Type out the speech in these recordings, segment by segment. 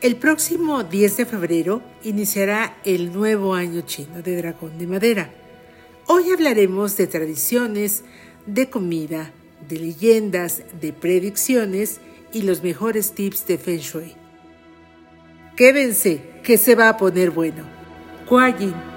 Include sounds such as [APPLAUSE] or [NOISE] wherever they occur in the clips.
El próximo 10 de febrero iniciará el nuevo año chino de dragón de madera. Hoy hablaremos de tradiciones, de comida, de leyendas, de predicciones y los mejores tips de Feng Shui. Quédense, que se va a poner bueno. Kuayin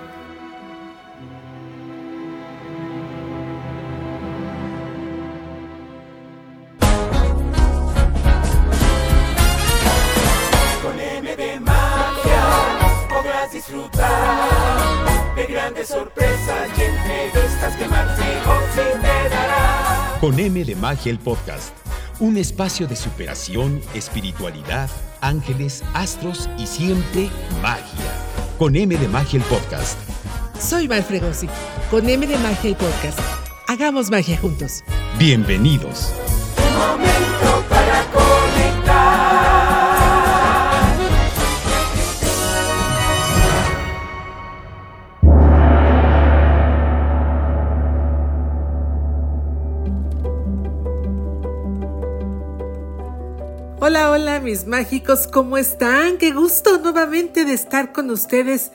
Con M de Magia el podcast. Un espacio de superación, espiritualidad, ángeles, astros y siempre magia. Con M de Magia el podcast. Soy Val Fregosi. Con M de Magia el podcast. Hagamos magia juntos. Bienvenidos. Hola, hola mis mágicos, ¿cómo están? Qué gusto nuevamente de estar con ustedes,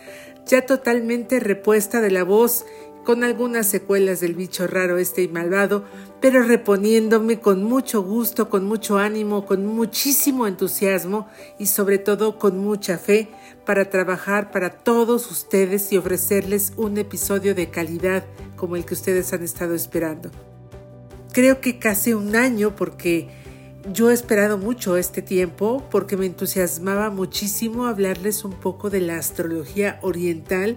ya totalmente repuesta de la voz, con algunas secuelas del bicho raro este y malvado, pero reponiéndome con mucho gusto, con mucho ánimo, con muchísimo entusiasmo y sobre todo con mucha fe para trabajar para todos ustedes y ofrecerles un episodio de calidad como el que ustedes han estado esperando. Creo que casi un año porque yo he esperado mucho este tiempo porque me entusiasmaba muchísimo hablarles un poco de la astrología oriental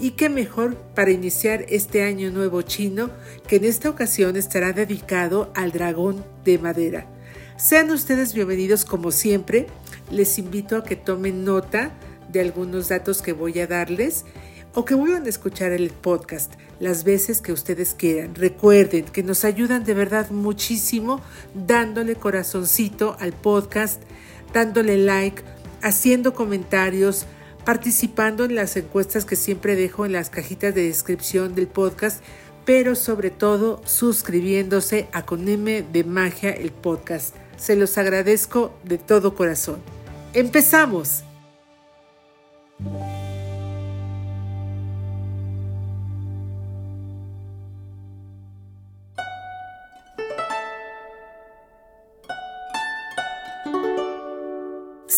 y qué mejor para iniciar este año nuevo chino que en esta ocasión estará dedicado al dragón de madera. Sean ustedes bienvenidos como siempre, les invito a que tomen nota de algunos datos que voy a darles o que vuelvan a escuchar el podcast las veces que ustedes quieran. Recuerden que nos ayudan de verdad muchísimo dándole corazoncito al podcast, dándole like, haciendo comentarios, participando en las encuestas que siempre dejo en las cajitas de descripción del podcast, pero sobre todo suscribiéndose a Con M de Magia el podcast. Se los agradezco de todo corazón. ¡Empezamos!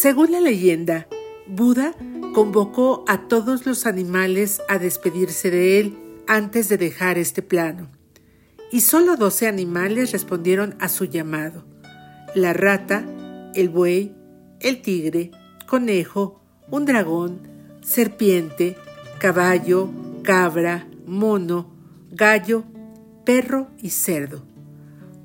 Según la leyenda, Buda convocó a todos los animales a despedirse de él antes de dejar este plano. Y solo doce animales respondieron a su llamado. La rata, el buey, el tigre, conejo, un dragón, serpiente, caballo, cabra, mono, gallo, perro y cerdo.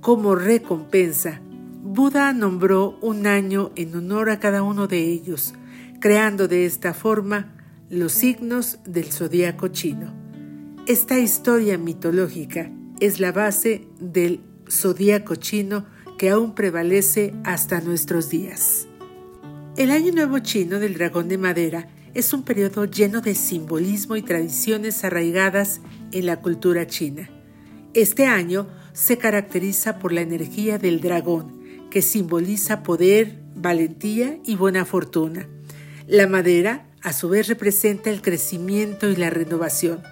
Como recompensa, Buda nombró un año en honor a cada uno de ellos, creando de esta forma los signos del zodíaco chino. Esta historia mitológica es la base del zodíaco chino que aún prevalece hasta nuestros días. El Año Nuevo Chino del Dragón de Madera es un periodo lleno de simbolismo y tradiciones arraigadas en la cultura china. Este año se caracteriza por la energía del dragón, que simboliza poder, valentía y buena fortuna. La madera, a su vez, representa el crecimiento y la renovación.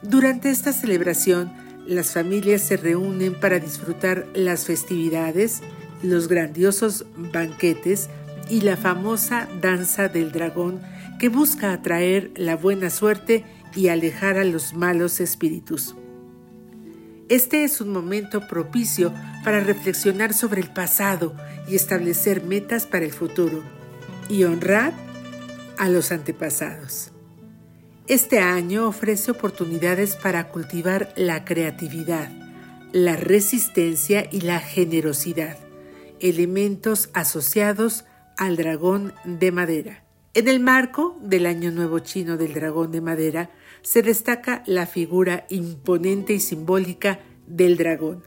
Durante esta celebración, las familias se reúnen para disfrutar las festividades, los grandiosos banquetes y la famosa danza del dragón que busca atraer la buena suerte y alejar a los malos espíritus. Este es un momento propicio para reflexionar sobre el pasado y establecer metas para el futuro y honrar a los antepasados. Este año ofrece oportunidades para cultivar la creatividad, la resistencia y la generosidad, elementos asociados al dragón de madera. En el marco del Año Nuevo Chino del Dragón de Madera, se destaca la figura imponente y simbólica del dragón,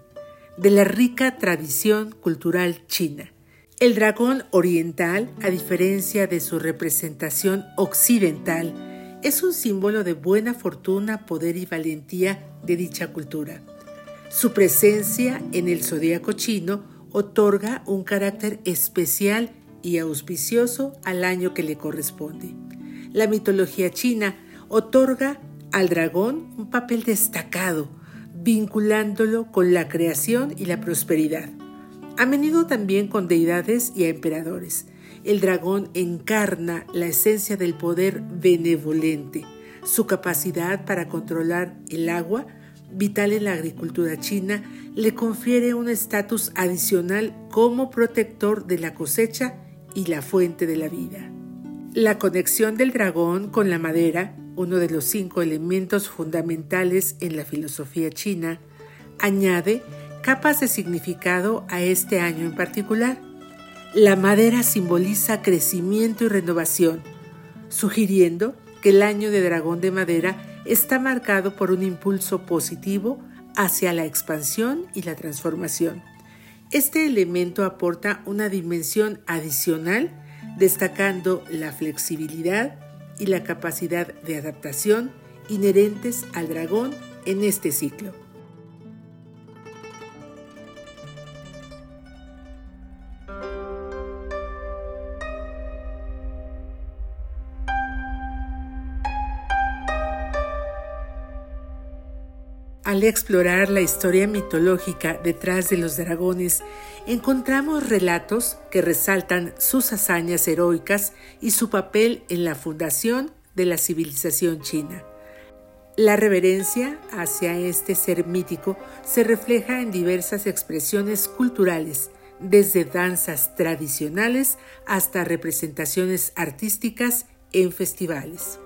de la rica tradición cultural china. El dragón oriental, a diferencia de su representación occidental, es un símbolo de buena fortuna, poder y valentía de dicha cultura. Su presencia en el zodíaco chino otorga un carácter especial y auspicioso al año que le corresponde. La mitología china otorga al dragón un papel destacado, vinculándolo con la creación y la prosperidad. A menudo también con deidades y emperadores. El dragón encarna la esencia del poder benevolente, su capacidad para controlar el agua, vital en la agricultura china, le confiere un estatus adicional como protector de la cosecha y la fuente de la vida. La conexión del dragón con la madera, uno de los cinco elementos fundamentales en la filosofía china, añade capas de significado a este año en particular. La madera simboliza crecimiento y renovación, sugiriendo que el año de dragón de madera está marcado por un impulso positivo hacia la expansión y la transformación. Este elemento aporta una dimensión adicional, destacando la flexibilidad y la capacidad de adaptación inherentes al dragón en este ciclo. Al explorar la historia mitológica detrás de los dragones, encontramos relatos que resaltan sus hazañas heroicas y su papel en la fundación de la civilización china. La reverencia hacia este ser mítico se refleja en diversas expresiones culturales, desde danzas tradicionales hasta representaciones artísticas en festivales.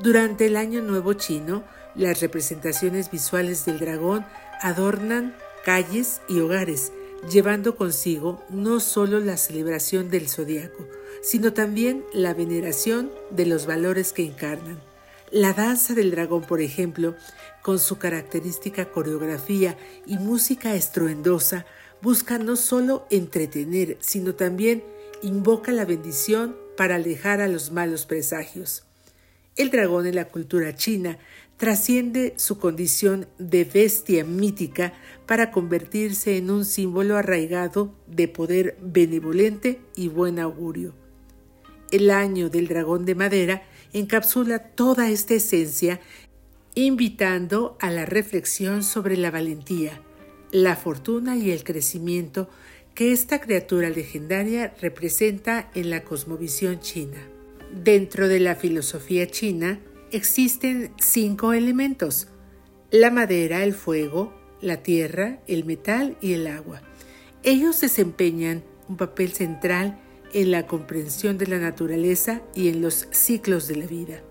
Durante el Año Nuevo chino, las representaciones visuales del dragón adornan calles y hogares, llevando consigo no solo la celebración del zodiaco, sino también la veneración de los valores que encarnan. La danza del dragón, por ejemplo, con su característica coreografía y música estruendosa, busca no solo entretener, sino también invoca la bendición para alejar a los malos presagios. El dragón en la cultura china trasciende su condición de bestia mítica para convertirse en un símbolo arraigado de poder benevolente y buen augurio. El año del dragón de madera encapsula toda esta esencia, invitando a la reflexión sobre la valentía, la fortuna y el crecimiento que esta criatura legendaria representa en la cosmovisión china. Dentro de la filosofía china, existen cinco elementos, la madera, el fuego, la tierra, el metal y el agua. Ellos desempeñan un papel central en la comprensión de la naturaleza y en los ciclos de la vida.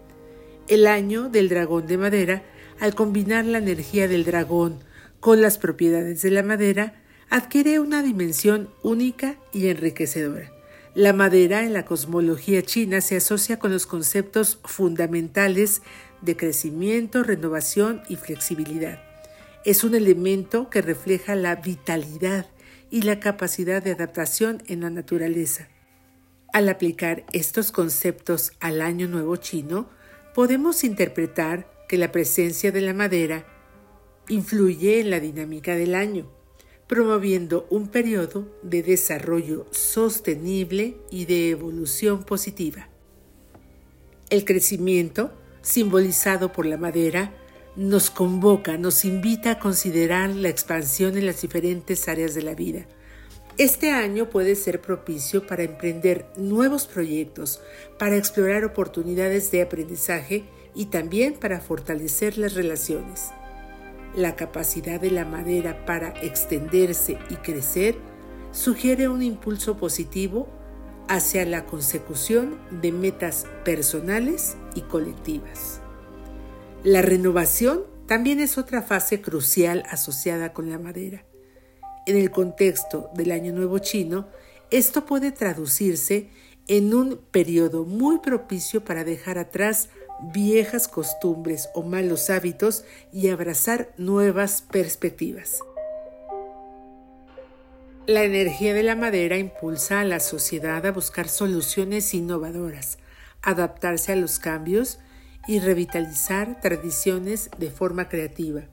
El año del dragón de madera, al combinar la energía del dragón con las propiedades de la madera, adquiere una dimensión única y enriquecedora. La madera en la cosmología china se asocia con los conceptos fundamentales de crecimiento, renovación y flexibilidad. Es un elemento que refleja la vitalidad y la capacidad de adaptación en la naturaleza. Al aplicar estos conceptos al Año Nuevo chino, podemos interpretar que la presencia de la madera influye en la dinámica del año promoviendo un periodo de desarrollo sostenible y de evolución positiva. El crecimiento, simbolizado por la madera, nos convoca, nos invita a considerar la expansión en las diferentes áreas de la vida. Este año puede ser propicio para emprender nuevos proyectos, para explorar oportunidades de aprendizaje y también para fortalecer las relaciones la capacidad de la madera para extenderse y crecer sugiere un impulso positivo hacia la consecución de metas personales y colectivas. La renovación también es otra fase crucial asociada con la madera. En el contexto del Año Nuevo chino, esto puede traducirse en un periodo muy propicio para dejar atrás viejas costumbres o malos hábitos y abrazar nuevas perspectivas. La energía de la madera impulsa a la sociedad a buscar soluciones innovadoras, adaptarse a los cambios y revitalizar tradiciones de forma creativa.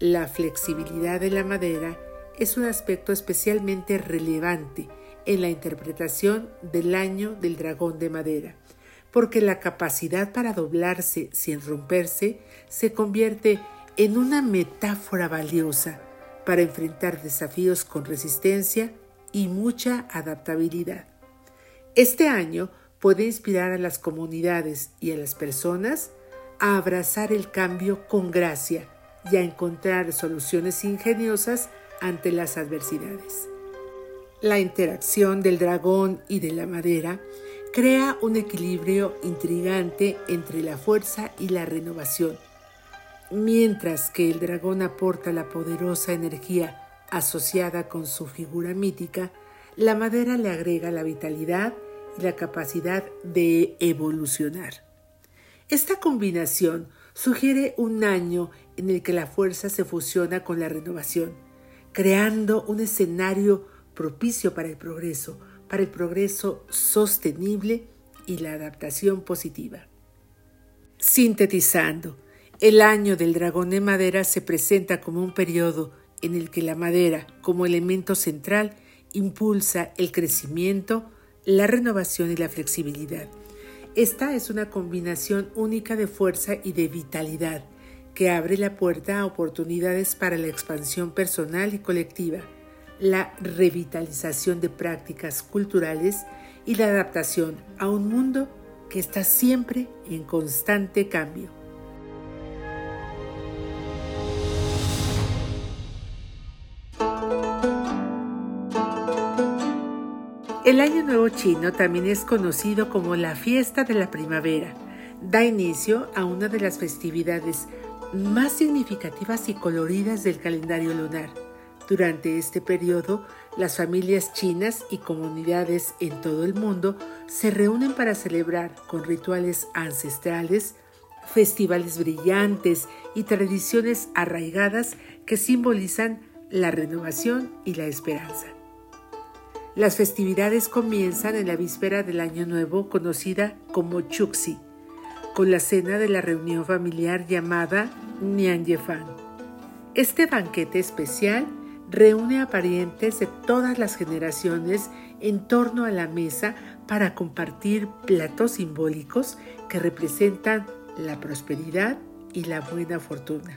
La flexibilidad de la madera es un aspecto especialmente relevante en la interpretación del año del dragón de madera, porque la capacidad para doblarse sin romperse se convierte en una metáfora valiosa para enfrentar desafíos con resistencia y mucha adaptabilidad. Este año puede inspirar a las comunidades y a las personas a abrazar el cambio con gracia y a encontrar soluciones ingeniosas ante las adversidades. La interacción del dragón y de la madera crea un equilibrio intrigante entre la fuerza y la renovación. Mientras que el dragón aporta la poderosa energía asociada con su figura mítica, la madera le agrega la vitalidad y la capacidad de evolucionar. Esta combinación sugiere un año en el que la fuerza se fusiona con la renovación, creando un escenario propicio para el progreso, para el progreso sostenible y la adaptación positiva. Sintetizando, el año del dragón de madera se presenta como un periodo en el que la madera, como elemento central, impulsa el crecimiento, la renovación y la flexibilidad. Esta es una combinación única de fuerza y de vitalidad que abre la puerta a oportunidades para la expansión personal y colectiva, la revitalización de prácticas culturales y la adaptación a un mundo que está siempre en constante cambio. El Año Nuevo Chino también es conocido como la fiesta de la primavera. Da inicio a una de las festividades más significativas y coloridas del calendario lunar. Durante este periodo, las familias chinas y comunidades en todo el mundo se reúnen para celebrar con rituales ancestrales, festivales brillantes y tradiciones arraigadas que simbolizan la renovación y la esperanza. Las festividades comienzan en la víspera del Año Nuevo, conocida como Chuxi, con la cena de la reunión familiar llamada Yefan. Este banquete especial reúne a parientes de todas las generaciones en torno a la mesa para compartir platos simbólicos que representan la prosperidad y la buena fortuna.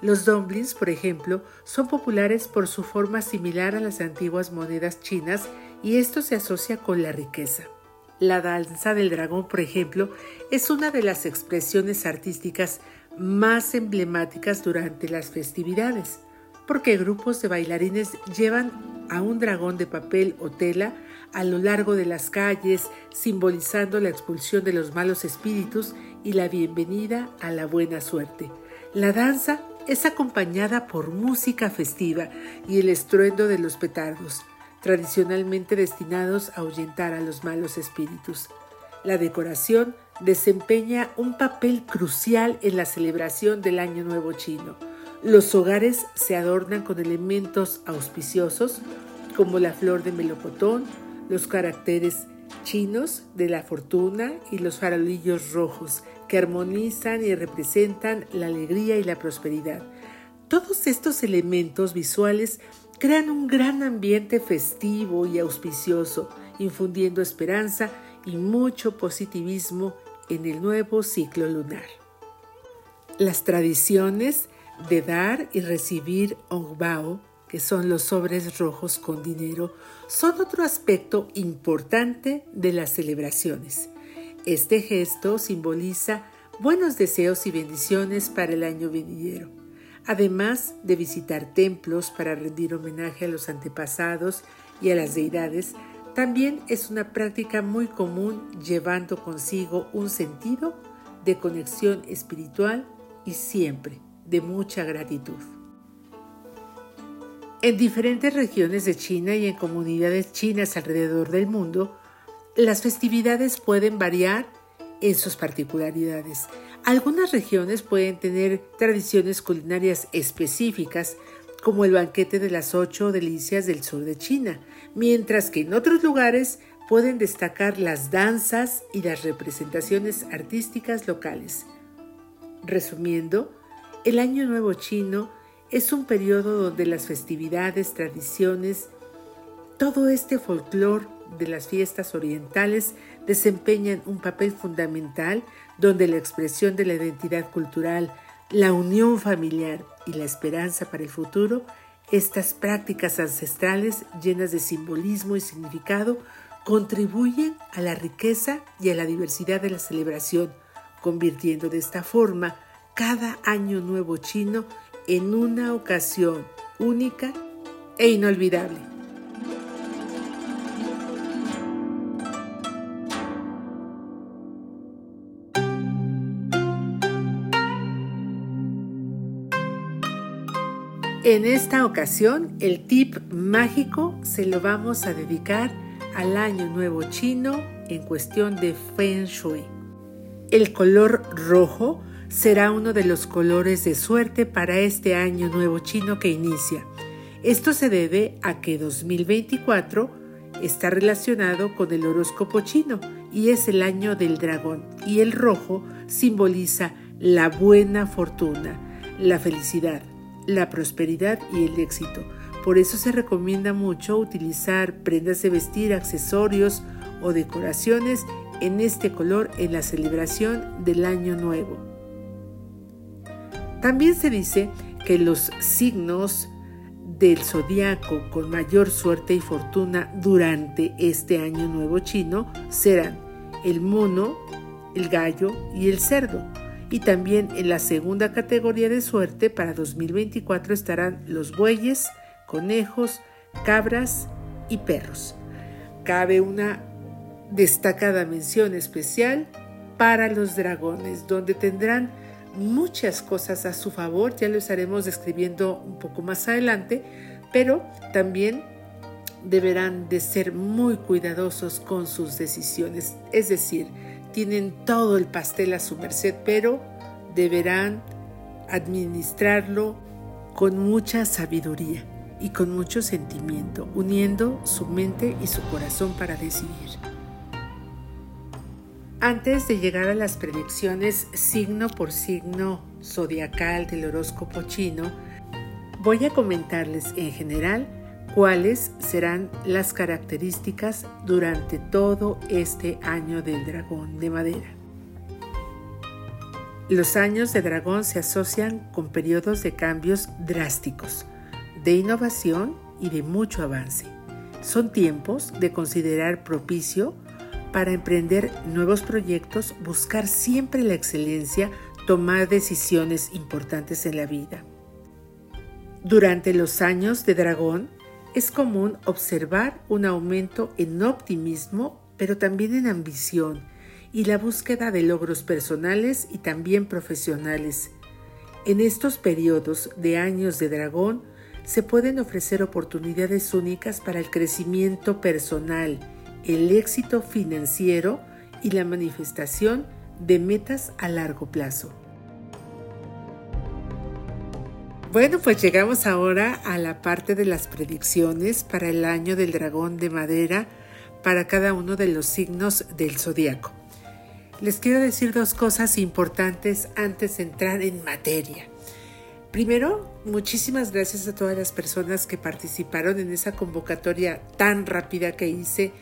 Los dumplings, por ejemplo, son populares por su forma similar a las antiguas monedas chinas y esto se asocia con la riqueza. La danza del dragón, por ejemplo, es una de las expresiones artísticas más emblemáticas durante las festividades, porque grupos de bailarines llevan a un dragón de papel o tela a lo largo de las calles, simbolizando la expulsión de los malos espíritus y la bienvenida a la buena suerte. La danza es acompañada por música festiva y el estruendo de los petardos, tradicionalmente destinados a ahuyentar a los malos espíritus. La decoración desempeña un papel crucial en la celebración del Año Nuevo chino. Los hogares se adornan con elementos auspiciosos como la flor de melocotón, los caracteres chinos de la fortuna y los farolillos rojos que armonizan y representan la alegría y la prosperidad. Todos estos elementos visuales crean un gran ambiente festivo y auspicioso, infundiendo esperanza y mucho positivismo en el nuevo ciclo lunar. Las tradiciones de dar y recibir ongbao, que son los sobres rojos con dinero, son otro aspecto importante de las celebraciones. Este gesto simboliza buenos deseos y bendiciones para el año venidero, además de visitar templos para rendir homenaje a los antepasados y a las deidades, también es una práctica muy común llevando consigo un sentido de conexión espiritual y siempre de mucha gratitud. En diferentes regiones de China y en comunidades chinas alrededor del mundo, las festividades pueden variar en sus particularidades. Algunas regiones pueden tener tradiciones culinarias específicas, como el banquete de las ocho delicias del sur de China, mientras que en otros lugares pueden destacar las danzas y las representaciones artísticas locales. Resumiendo, el Año Nuevo Chino es un periodo donde las festividades, tradiciones Todo este folclore de las fiestas orientales desempeñan un papel fundamental donde la expresión de la identidad cultural, la unión familiar y la esperanza para el futuro, estas prácticas ancestrales llenas de simbolismo y significado contribuyen a la riqueza y a la diversidad de la celebración, convirtiendo de esta forma cada año nuevo chino en una ocasión única e inolvidable. En esta ocasión, el tip mágico se lo vamos a dedicar al Año Nuevo Chino en cuestión de Feng Shui. El color rojo será uno de los colores de suerte para este Año Nuevo Chino que inicia. Esto se debe a que 2024 está relacionado con el horóscopo chino y es el año del dragón y el rojo simboliza la buena fortuna, la felicidad, la prosperidad y el éxito. Por eso se recomienda mucho utilizar prendas de vestir, accesorios o decoraciones en este color en la celebración del Año Nuevo. También se dice que los signos del zodiaco con mayor suerte y fortuna durante este Año Nuevo chino serán el mono, el gallo y el cerdo y también en la segunda categoría de suerte para 2024 estarán los bueyes, conejos, cabras y perros. Cabe una destacada mención especial para los dragones, donde tendrán muchas cosas a su favor, ya lo estaremos describiendo un poco más adelante, pero también deberán de ser muy cuidadosos con sus decisiones, es decir, tienen todo el pastel a su merced, pero deberán administrarlo con mucha sabiduría y con mucho sentimiento, uniendo su mente y su corazón para decidir. Antes de llegar a las predicciones signo por signo zodiacal del horóscopo chino, voy a comentarles en general cuáles serán las características durante todo este año del dragón de madera. Los años de dragón se asocian con periodos de cambios drásticos, de innovación y de mucho avance. Son tiempos de considerar propicio para emprender nuevos proyectos, buscar siempre la excelencia, tomar decisiones importantes en la vida. Durante los años de dragón, es común observar un aumento en optimismo, pero también en ambición y la búsqueda de logros personales y también profesionales. En estos periodos de años de dragón se pueden ofrecer oportunidades únicas para el crecimiento personal, el éxito financiero y la manifestación de metas a largo plazo. Bueno, pues llegamos ahora a la parte de las predicciones para el año del dragón de madera para cada uno de los signos del zodiaco. Les quiero decir dos cosas importantes antes de entrar en materia. Primero, muchísimas gracias a todas las personas que participaron en esa convocatoria tan rápida que hice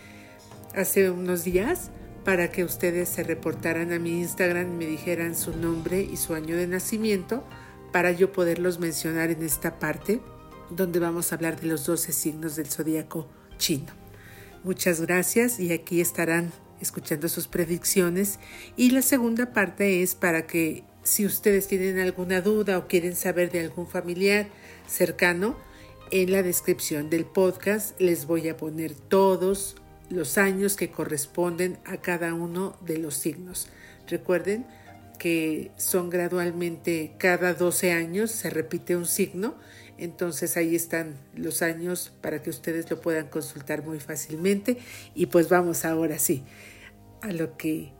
hace unos días para que ustedes se reportaran a mi Instagram y me dijeran su nombre y su año de nacimiento para yo poderlos mencionar en esta parte donde vamos a hablar de los 12 signos del zodíaco chino. Muchas gracias y aquí estarán escuchando sus predicciones. Y la segunda parte es para que si ustedes tienen alguna duda o quieren saber de algún familiar cercano, en la descripción del podcast les voy a poner todos los años que corresponden a cada uno de los signos. Recuerden, que son gradualmente cada 12 años, se repite un signo, entonces ahí están los años para que ustedes lo puedan consultar muy fácilmente y pues vamos ahora sí a lo que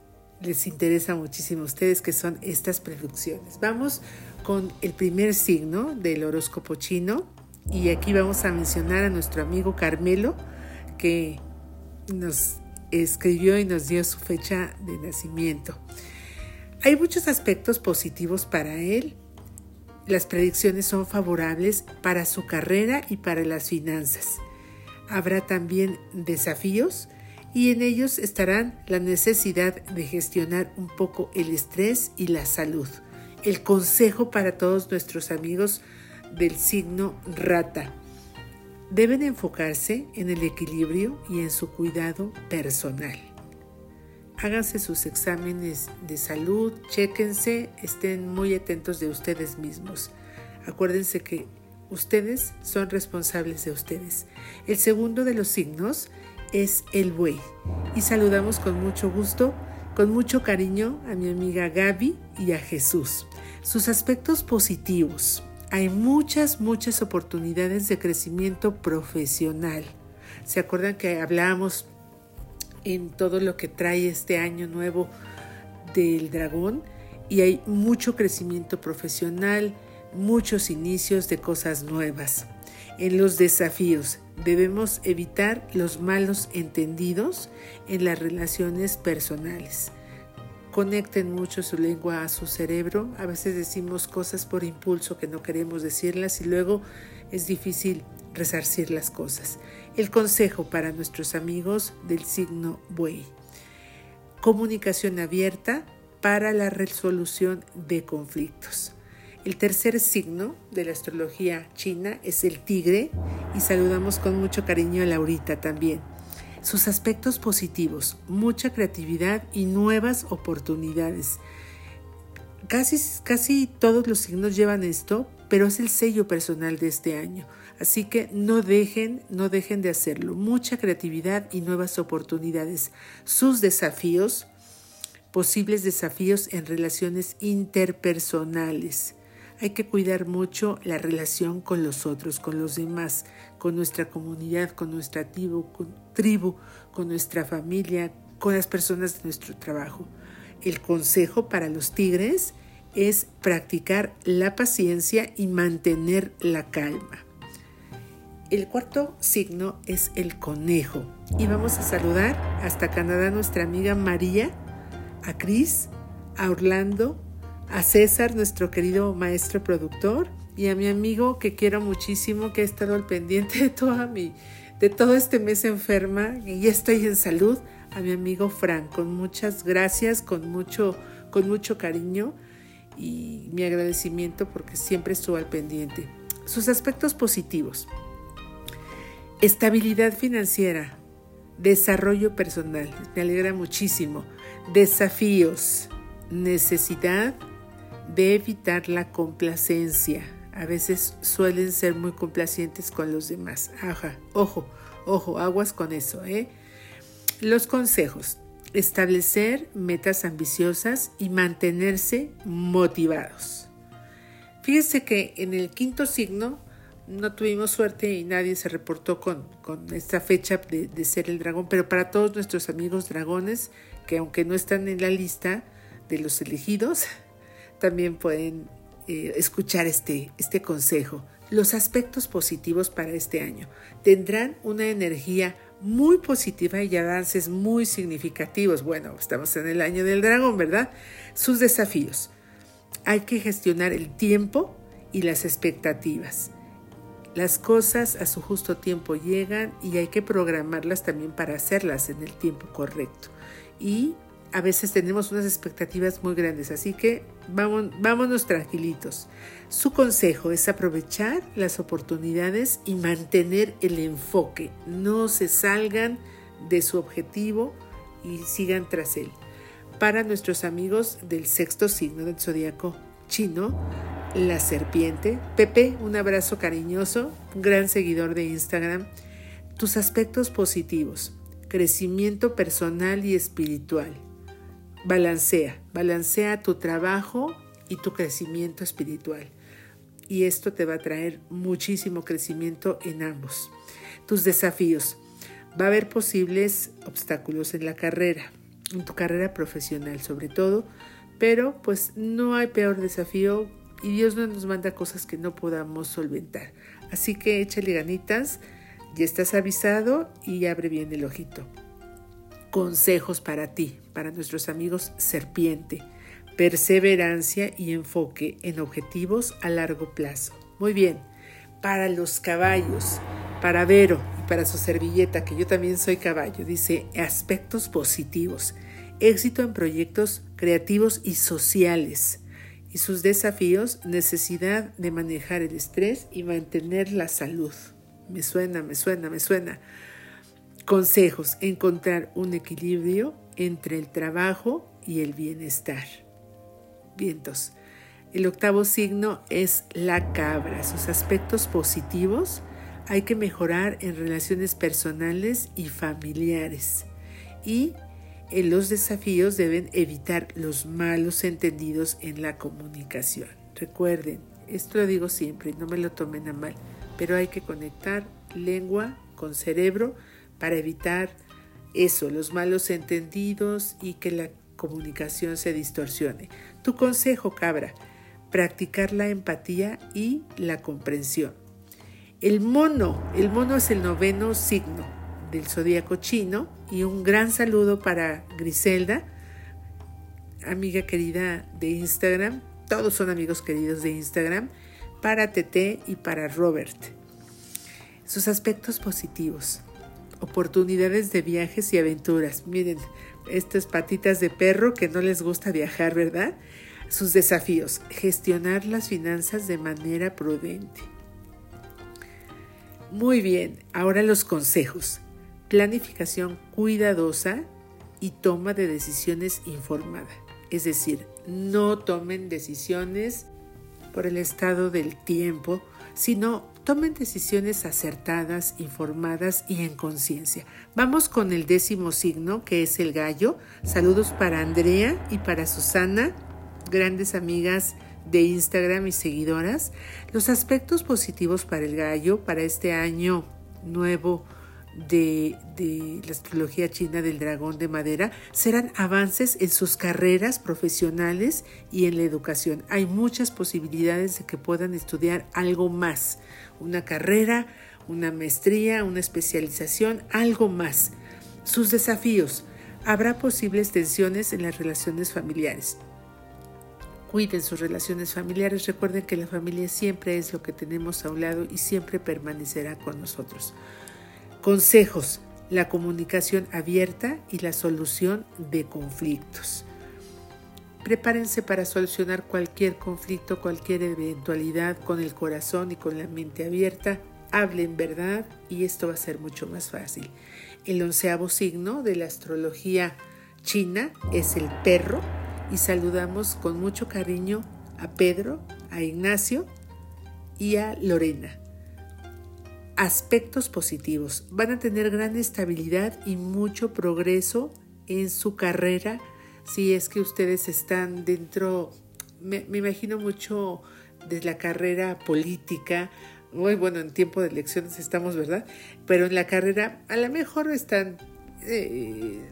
les interesa muchísimo a ustedes que son estas producciones. Vamos con el primer signo del horóscopo chino y aquí vamos a mencionar a nuestro amigo Carmelo que nos escribió y nos dio su fecha de nacimiento. Hay muchos aspectos positivos para él. Las predicciones son favorables para su carrera y para las finanzas. Habrá también desafíos y en ellos estarán la necesidad de gestionar un poco el estrés y la salud. El consejo para todos nuestros amigos del signo rata. Deben enfocarse en el equilibrio y en su cuidado personal. Háganse sus exámenes de salud, chéquense, estén muy atentos de ustedes mismos. Acuérdense que ustedes son responsables de ustedes. El segundo de los signos es el buey. Y saludamos con mucho gusto, con mucho cariño a mi amiga Gaby y a Jesús. Sus aspectos positivos. Hay muchas, muchas oportunidades de crecimiento profesional. ¿Se acuerdan que hablamos en todo lo que trae este año nuevo del dragón? Y hay mucho crecimiento profesional, muchos inicios de cosas nuevas. En los desafíos debemos evitar los malos entendidos en las relaciones personales. Conecten mucho su lengua a su cerebro. A veces decimos cosas por impulso que no queremos decirlas y luego es difícil resarcir las cosas. El consejo para nuestros amigos del signo buey. Comunicación abierta para la resolución de conflictos. El tercer signo de la astrología china es el tigre y saludamos con mucho cariño a Laurita también. Sus aspectos positivos, mucha creatividad y nuevas oportunidades. Casi, casi todos los signos llevan esto, pero es el sello personal de este año. Así que no dejen, no dejen de hacerlo. Mucha creatividad y nuevas oportunidades. Sus desafíos, posibles desafíos en relaciones interpersonales. Hay que cuidar mucho la relación con los otros, con los demás, con nuestra comunidad, con nuestra tribu, con, tribu, con nuestra familia, con las personas de nuestro trabajo. El consejo para los tigres es practicar la paciencia y mantener la calma. El cuarto signo es el conejo y vamos a saludar hasta Canadá a nuestra amiga María, a Cris, a Orlando, a César, nuestro querido maestro productor, y a mi amigo que quiero muchísimo, que ha estado al pendiente de, toda mi, de todo este mes enferma y ya estoy en salud, a mi amigo Frank, con muchas gracias, con mucho, con mucho cariño y mi agradecimiento porque siempre estuvo al pendiente. Sus aspectos positivos. Estabilidad financiera, desarrollo personal, me alegra muchísimo. Desafíos, necesidad de evitar la complacencia. A veces suelen ser muy complacientes con los demás. Ajá, ojo, ojo, aguas con eso, ¿eh? Los consejos. Establecer metas ambiciosas y mantenerse motivados. Fíjense que en el quinto signo no tuvimos suerte y nadie se reportó con, esta fecha de, ser el dragón, pero para todos nuestros amigos dragones, que aunque no están en la lista de los elegidos, [LAUGHS] también pueden eh, escuchar este, este consejo. Los aspectos positivos para este año tendrán una energía muy positiva y avances muy significativos. Bueno, estamos en el año del dragón, ¿verdad? Sus desafíos. Hay que gestionar el tiempo y las expectativas. Las cosas a su justo tiempo llegan y hay que programarlas también para hacerlas en el tiempo correcto. Y a veces tenemos unas expectativas muy grandes, así que vámonos tranquilitos. Su consejo es aprovechar las oportunidades y mantener el enfoque. No se salgan de su objetivo y sigan tras él. Para nuestros amigos del sexto signo del zodiaco chino, la serpiente. Pepe, un abrazo cariñoso, un gran seguidor de Instagram. Tus aspectos positivos, crecimiento personal y espiritual balancea, balancea tu trabajo y tu crecimiento espiritual. Y esto te va a traer muchísimo crecimiento en ambos. Tus desafíos. Va a haber posibles obstáculos en la carrera, en tu carrera profesional sobre todo, pero pues no hay peor desafío y Dios no nos manda cosas que no podamos solventar. Así que échale ganitas, ya estás avisado y abre bien el ojito consejos para ti, para nuestros amigos serpiente, perseverancia y enfoque en objetivos a largo plazo. Muy bien, para los caballos, para Vero y para su servilleta, que yo también soy caballo, dice aspectos positivos, éxito en proyectos creativos y sociales. Y sus desafíos, necesidad de manejar el estrés y mantener la salud. Me suena, me suena, me suena. Consejos, encontrar un equilibrio entre el trabajo y el bienestar. Vientos. El octavo signo es la cabra. Sus aspectos positivos hay que mejorar en relaciones personales y familiares. Y en los desafíos deben evitar los malos entendidos en la comunicación. Recuerden, esto lo digo siempre, no me lo tomen a mal, pero hay que conectar lengua con cerebro para evitar eso, los malos entendidos y que la comunicación se distorsione. Tu consejo, cabra, practicar la empatía y la comprensión. El mono, el mono es el noveno signo del zodíaco chino y un gran saludo para Griselda, amiga querida de Instagram, todos son amigos queridos de Instagram, para Tete y para Robert. Sus aspectos positivos, oportunidades de viajes y aventuras. Miren, estas patitas de perro que no les gusta viajar, ¿verdad? Sus desafíos, gestionar las finanzas de manera prudente. Muy bien, ahora los consejos. Planificación cuidadosa y toma de decisiones informada. Es decir, no tomen decisiones por el estado del tiempo, sino tomen decisiones acertadas, informadas y en conciencia. Vamos con el décimo signo, que es el gallo. Saludos para Andrea y para Susana grandes amigas de Instagram y seguidoras, los aspectos positivos para el gallo para este año nuevo de, de, la astrología china del dragón de madera serán avances en sus carreras profesionales y en la educación. Hay muchas posibilidades de que puedan estudiar algo más, una carrera, una maestría, una especialización, algo más. Sus desafíos. Habrá posibles tensiones en las relaciones familiares Cuiden sus relaciones familiares. Recuerden que la familia siempre es lo que tenemos a un lado y siempre permanecerá con nosotros. Consejos. La comunicación abierta y la solución de conflictos. Prepárense para solucionar cualquier conflicto, cualquier eventualidad con el corazón y con la mente abierta. Hablen verdad y esto va a ser mucho más fácil. El onceavo signo de la astrología china es el perro y saludamos con mucho cariño a Pedro, a Ignacio y a Lorena. Aspectos positivos. Van a tener gran estabilidad y mucho progreso en su carrera si es que ustedes están dentro, me, imagino mucho de la carrera política, muy bueno, en tiempo de elecciones estamos, ¿verdad? Pero en la carrera a lo mejor están eh,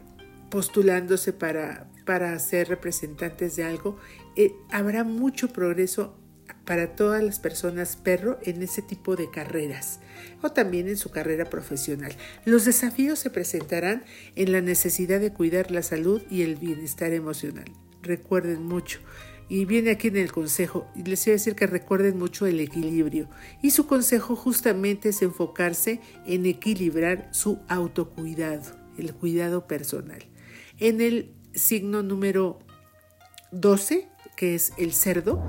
postulándose para, para ser representantes de algo, eh, habrá mucho progreso para todas las personas perro en ese tipo de carreras o también en su carrera profesional. Los desafíos se presentarán en la necesidad de cuidar la salud y el bienestar emocional. Recuerden mucho. Y viene aquí en el consejo, y les a decir que recuerden mucho el equilibrio. Y su consejo justamente es enfocarse en equilibrar su autocuidado, el cuidado personal. En el signo número 12, que es el cerdo,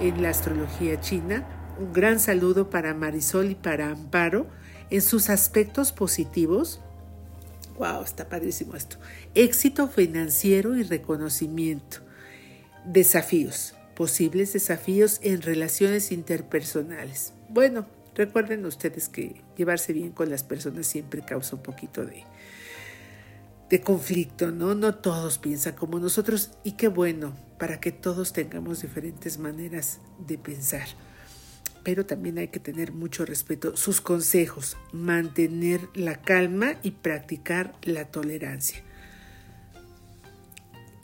en la astrología china. Un gran saludo para Marisol y para Amparo en sus aspectos positivos. ¡Wow! Está padrísimo esto. Éxito financiero y reconocimiento. Desafíos. Posibles desafíos en relaciones interpersonales. Bueno, recuerden ustedes que llevarse bien con las personas siempre causa un poquito de, de conflicto, ¿no? No todos piensan como nosotros y qué bueno para que todos tengamos diferentes maneras de pensar. Pero también hay que tener mucho respeto. Sus consejos, mantener la calma y practicar la tolerancia.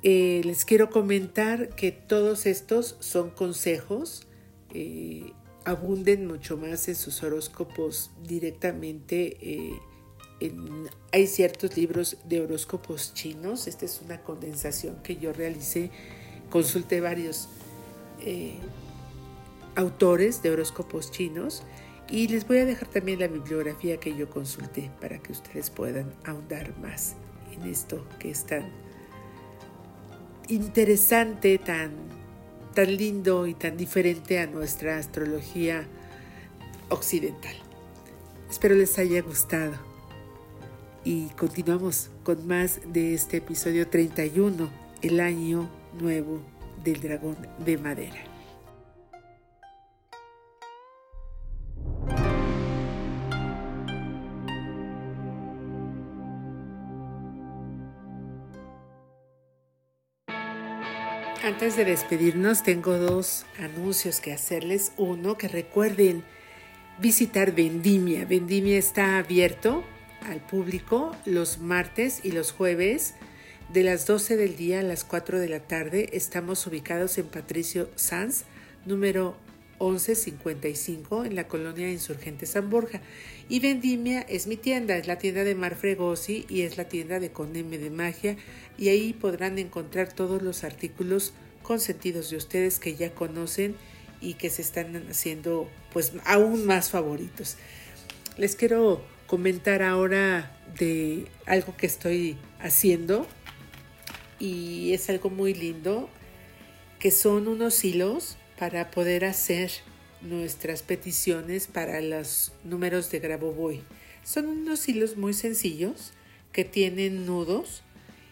Eh, les quiero comentar que todos estos son consejos. Eh, abunden mucho más en sus horóscopos directamente. Eh, hay ciertos libros de horóscopos chinos. Esta es una condensación que yo realicé. Consulté varios autores de horóscopos chinos Y les voy a dejar también la bibliografía que yo consulté para que ustedes puedan ahondar más en esto que es tan interesante, tan, tan lindo y tan diferente a nuestra astrología occidental. Espero les haya gustado. Y continuamos con más de este episodio 31, el año nuevo del dragón de madera. Antes de despedirnos tengo dos anuncios que hacerles. Uno, que recuerden visitar Vendimia. Vendimia está abierto al público los martes y los jueves de las 12 del día a las 4 de la tarde. Estamos ubicados en Patricio Sanz, número 1155 en la colonia Insurgente San Borja. Y Vendimia es mi tienda, es la tienda de Mar Fregosi y es la tienda de Coneme de Magia. Y ahí podrán encontrar todos los artículos consentidos de ustedes que ya conocen y que se están haciendo pues aún más favoritos. Les quiero comentar ahora de algo que estoy haciendo y es algo muy lindo que son unos hilos para poder hacer nuestras peticiones para los números de Grabovoi. Son unos hilos muy sencillos que tienen nudos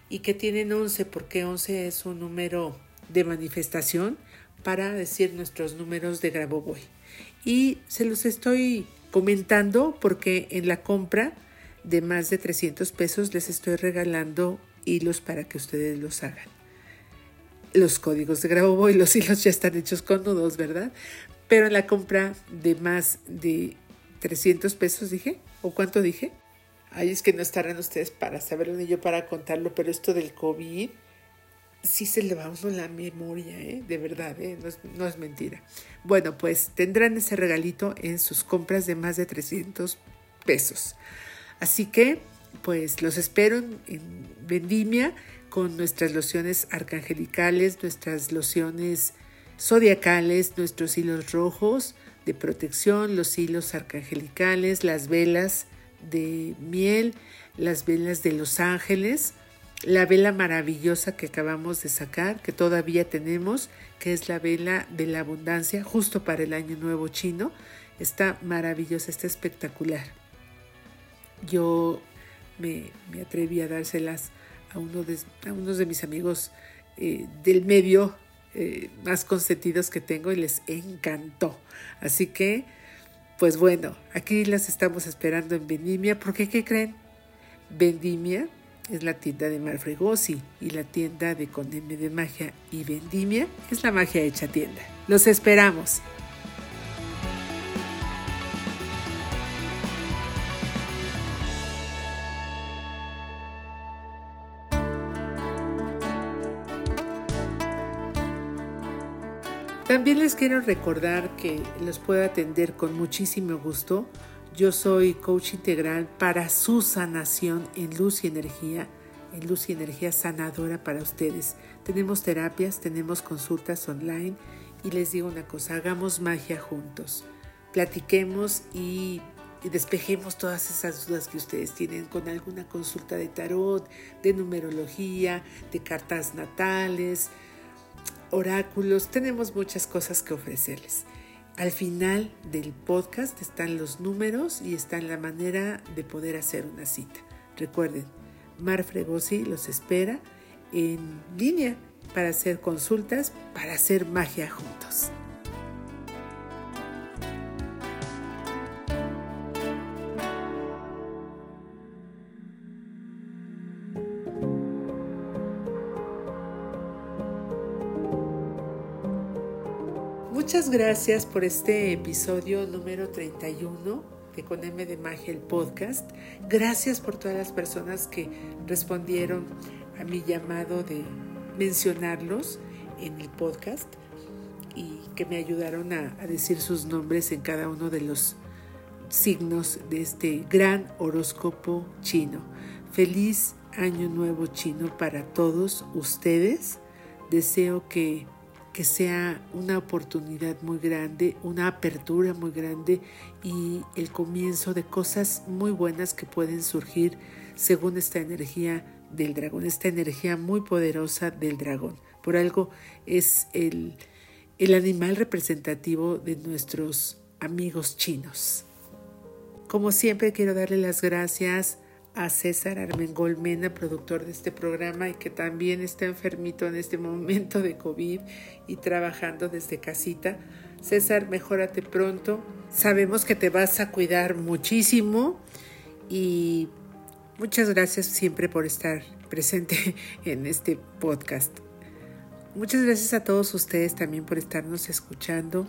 y que tienen 11 porque 11 es un número de manifestación para decir nuestros números de Grabovoi. Y se los estoy comentando porque en la compra de más de 300 pesos les estoy regalando hilos para que ustedes los hagan. Los códigos de Grabovoi, los hilos ya están hechos con nudos, ¿verdad? Pero en la compra de más de 300 pesos dije, ¿o cuánto dije? Ay, es que no estarán ustedes para saberlo ni yo para contarlo, pero esto del COVID sí se le va a uno la memoria, ¿eh? de verdad, ¿eh? no, es, no, es, mentira. Bueno, pues tendrán ese regalito en sus compras de más de 300 pesos. Así que, pues los espero en Vendimia con nuestras lociones arcangelicales, nuestras lociones zodiacales, nuestros hilos rojos de protección, los hilos arcangelicales, las velas de miel, las velas de los ángeles, la vela maravillosa que acabamos de sacar, que todavía tenemos, que es la vela de la abundancia, justo para el año nuevo chino. Está maravillosa, está espectacular. Yo me, me atreví a dárselas a, uno de, unos de mis amigos eh, del medio eh, más consentidos que tengo y les encantó. Así que, pues bueno, aquí las estamos esperando en Vendimia, porque ¿qué creen? Vendimia es la tienda de Marfregosi y la tienda de Condeme de Magia y Vendimia es la magia hecha tienda. Los esperamos. También les quiero recordar que los puedo atender con muchísimo gusto yo soy coach integral para su sanación en luz y energía, en luz y energía sanadora para ustedes. Tenemos terapias, tenemos consultas online y les digo una cosa, hagamos magia juntos. Platiquemos y, despejemos todas esas dudas que ustedes tienen con alguna consulta de tarot, de numerología, de cartas natales, oráculos. Tenemos muchas cosas que ofrecerles. Al final del podcast están los números y está la manera de poder hacer una cita. Recuerden, Mar Fregosi los espera en línea para hacer consultas, para hacer magia juntos. Muchas gracias por este episodio número 31 de Con M de Magia el podcast. Gracias por todas las personas que respondieron a mi llamado de mencionarlos en el podcast y que me ayudaron a, a decir sus nombres en cada uno de los signos de este gran horóscopo chino. Feliz año nuevo chino para todos ustedes. Deseo que que sea una oportunidad muy grande, una apertura muy grande y el comienzo de cosas muy buenas que pueden surgir según esta energía del dragón, esta energía muy poderosa del dragón. Por algo es el, el animal representativo de nuestros amigos chinos. Como siempre quiero darle las gracias a César Armengol Mena, productor de este programa y que también está enfermito en este momento de COVID y trabajando desde casita. César, mejórate pronto. Sabemos que te vas a cuidar muchísimo y muchas gracias siempre por estar presente [LAUGHS] en este podcast. Muchas gracias a todos ustedes también por estarnos escuchando.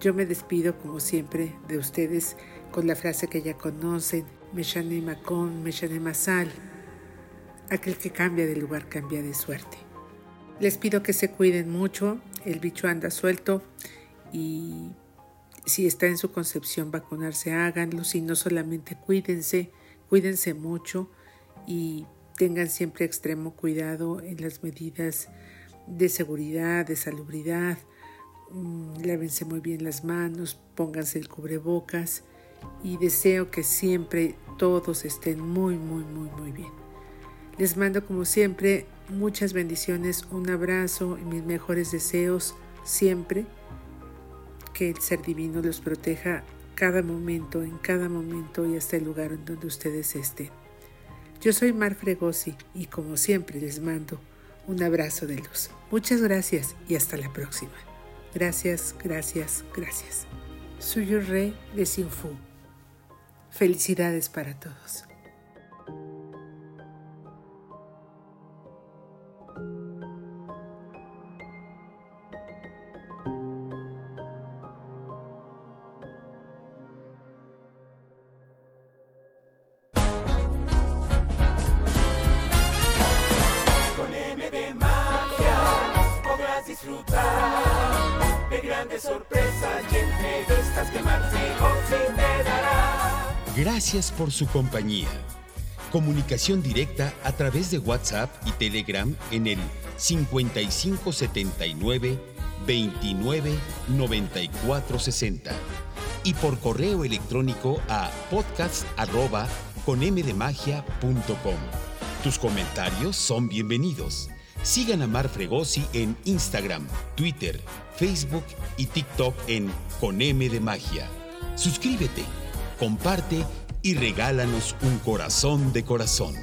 Yo me despido como siempre de ustedes con la frase que ya conocen, Meshanema con, Meshanema sal. Aquel que cambia de lugar cambia de suerte. Les pido que se cuiden mucho, el bicho anda suelto y si está en su concepción vacunarse, háganlo, si no solamente cuídense, cuídense mucho y tengan siempre extremo cuidado en las medidas de seguridad, de salubridad, mm, lávense muy bien las manos, pónganse el cubrebocas y deseo que siempre todos estén muy, muy, muy, muy bien. Les mando como siempre muchas bendiciones, un abrazo y mis mejores deseos siempre. Que el ser divino los proteja cada momento, en cada momento y hasta el lugar en donde ustedes estén. Yo soy Mar Fregosi y como siempre les mando un abrazo de luz. Muchas gracias y hasta la próxima. Gracias, gracias, gracias. Suyo Rey de Sinfu. Felicidades para todos. Disfrutar de grandes sorpresas y entrevistas que Martín te dará. Gracias por su compañía. Comunicación directa a través de WhatsApp y Telegram en el 5579 29 94 60 y por correo electrónico a podcast arroba. Tus comentarios son bienvenidos. Sigan a Mar Fregosi en Instagram, Twitter, Facebook y TikTok en Con M de Magia. Suscríbete, comparte y regálanos un corazón de corazón.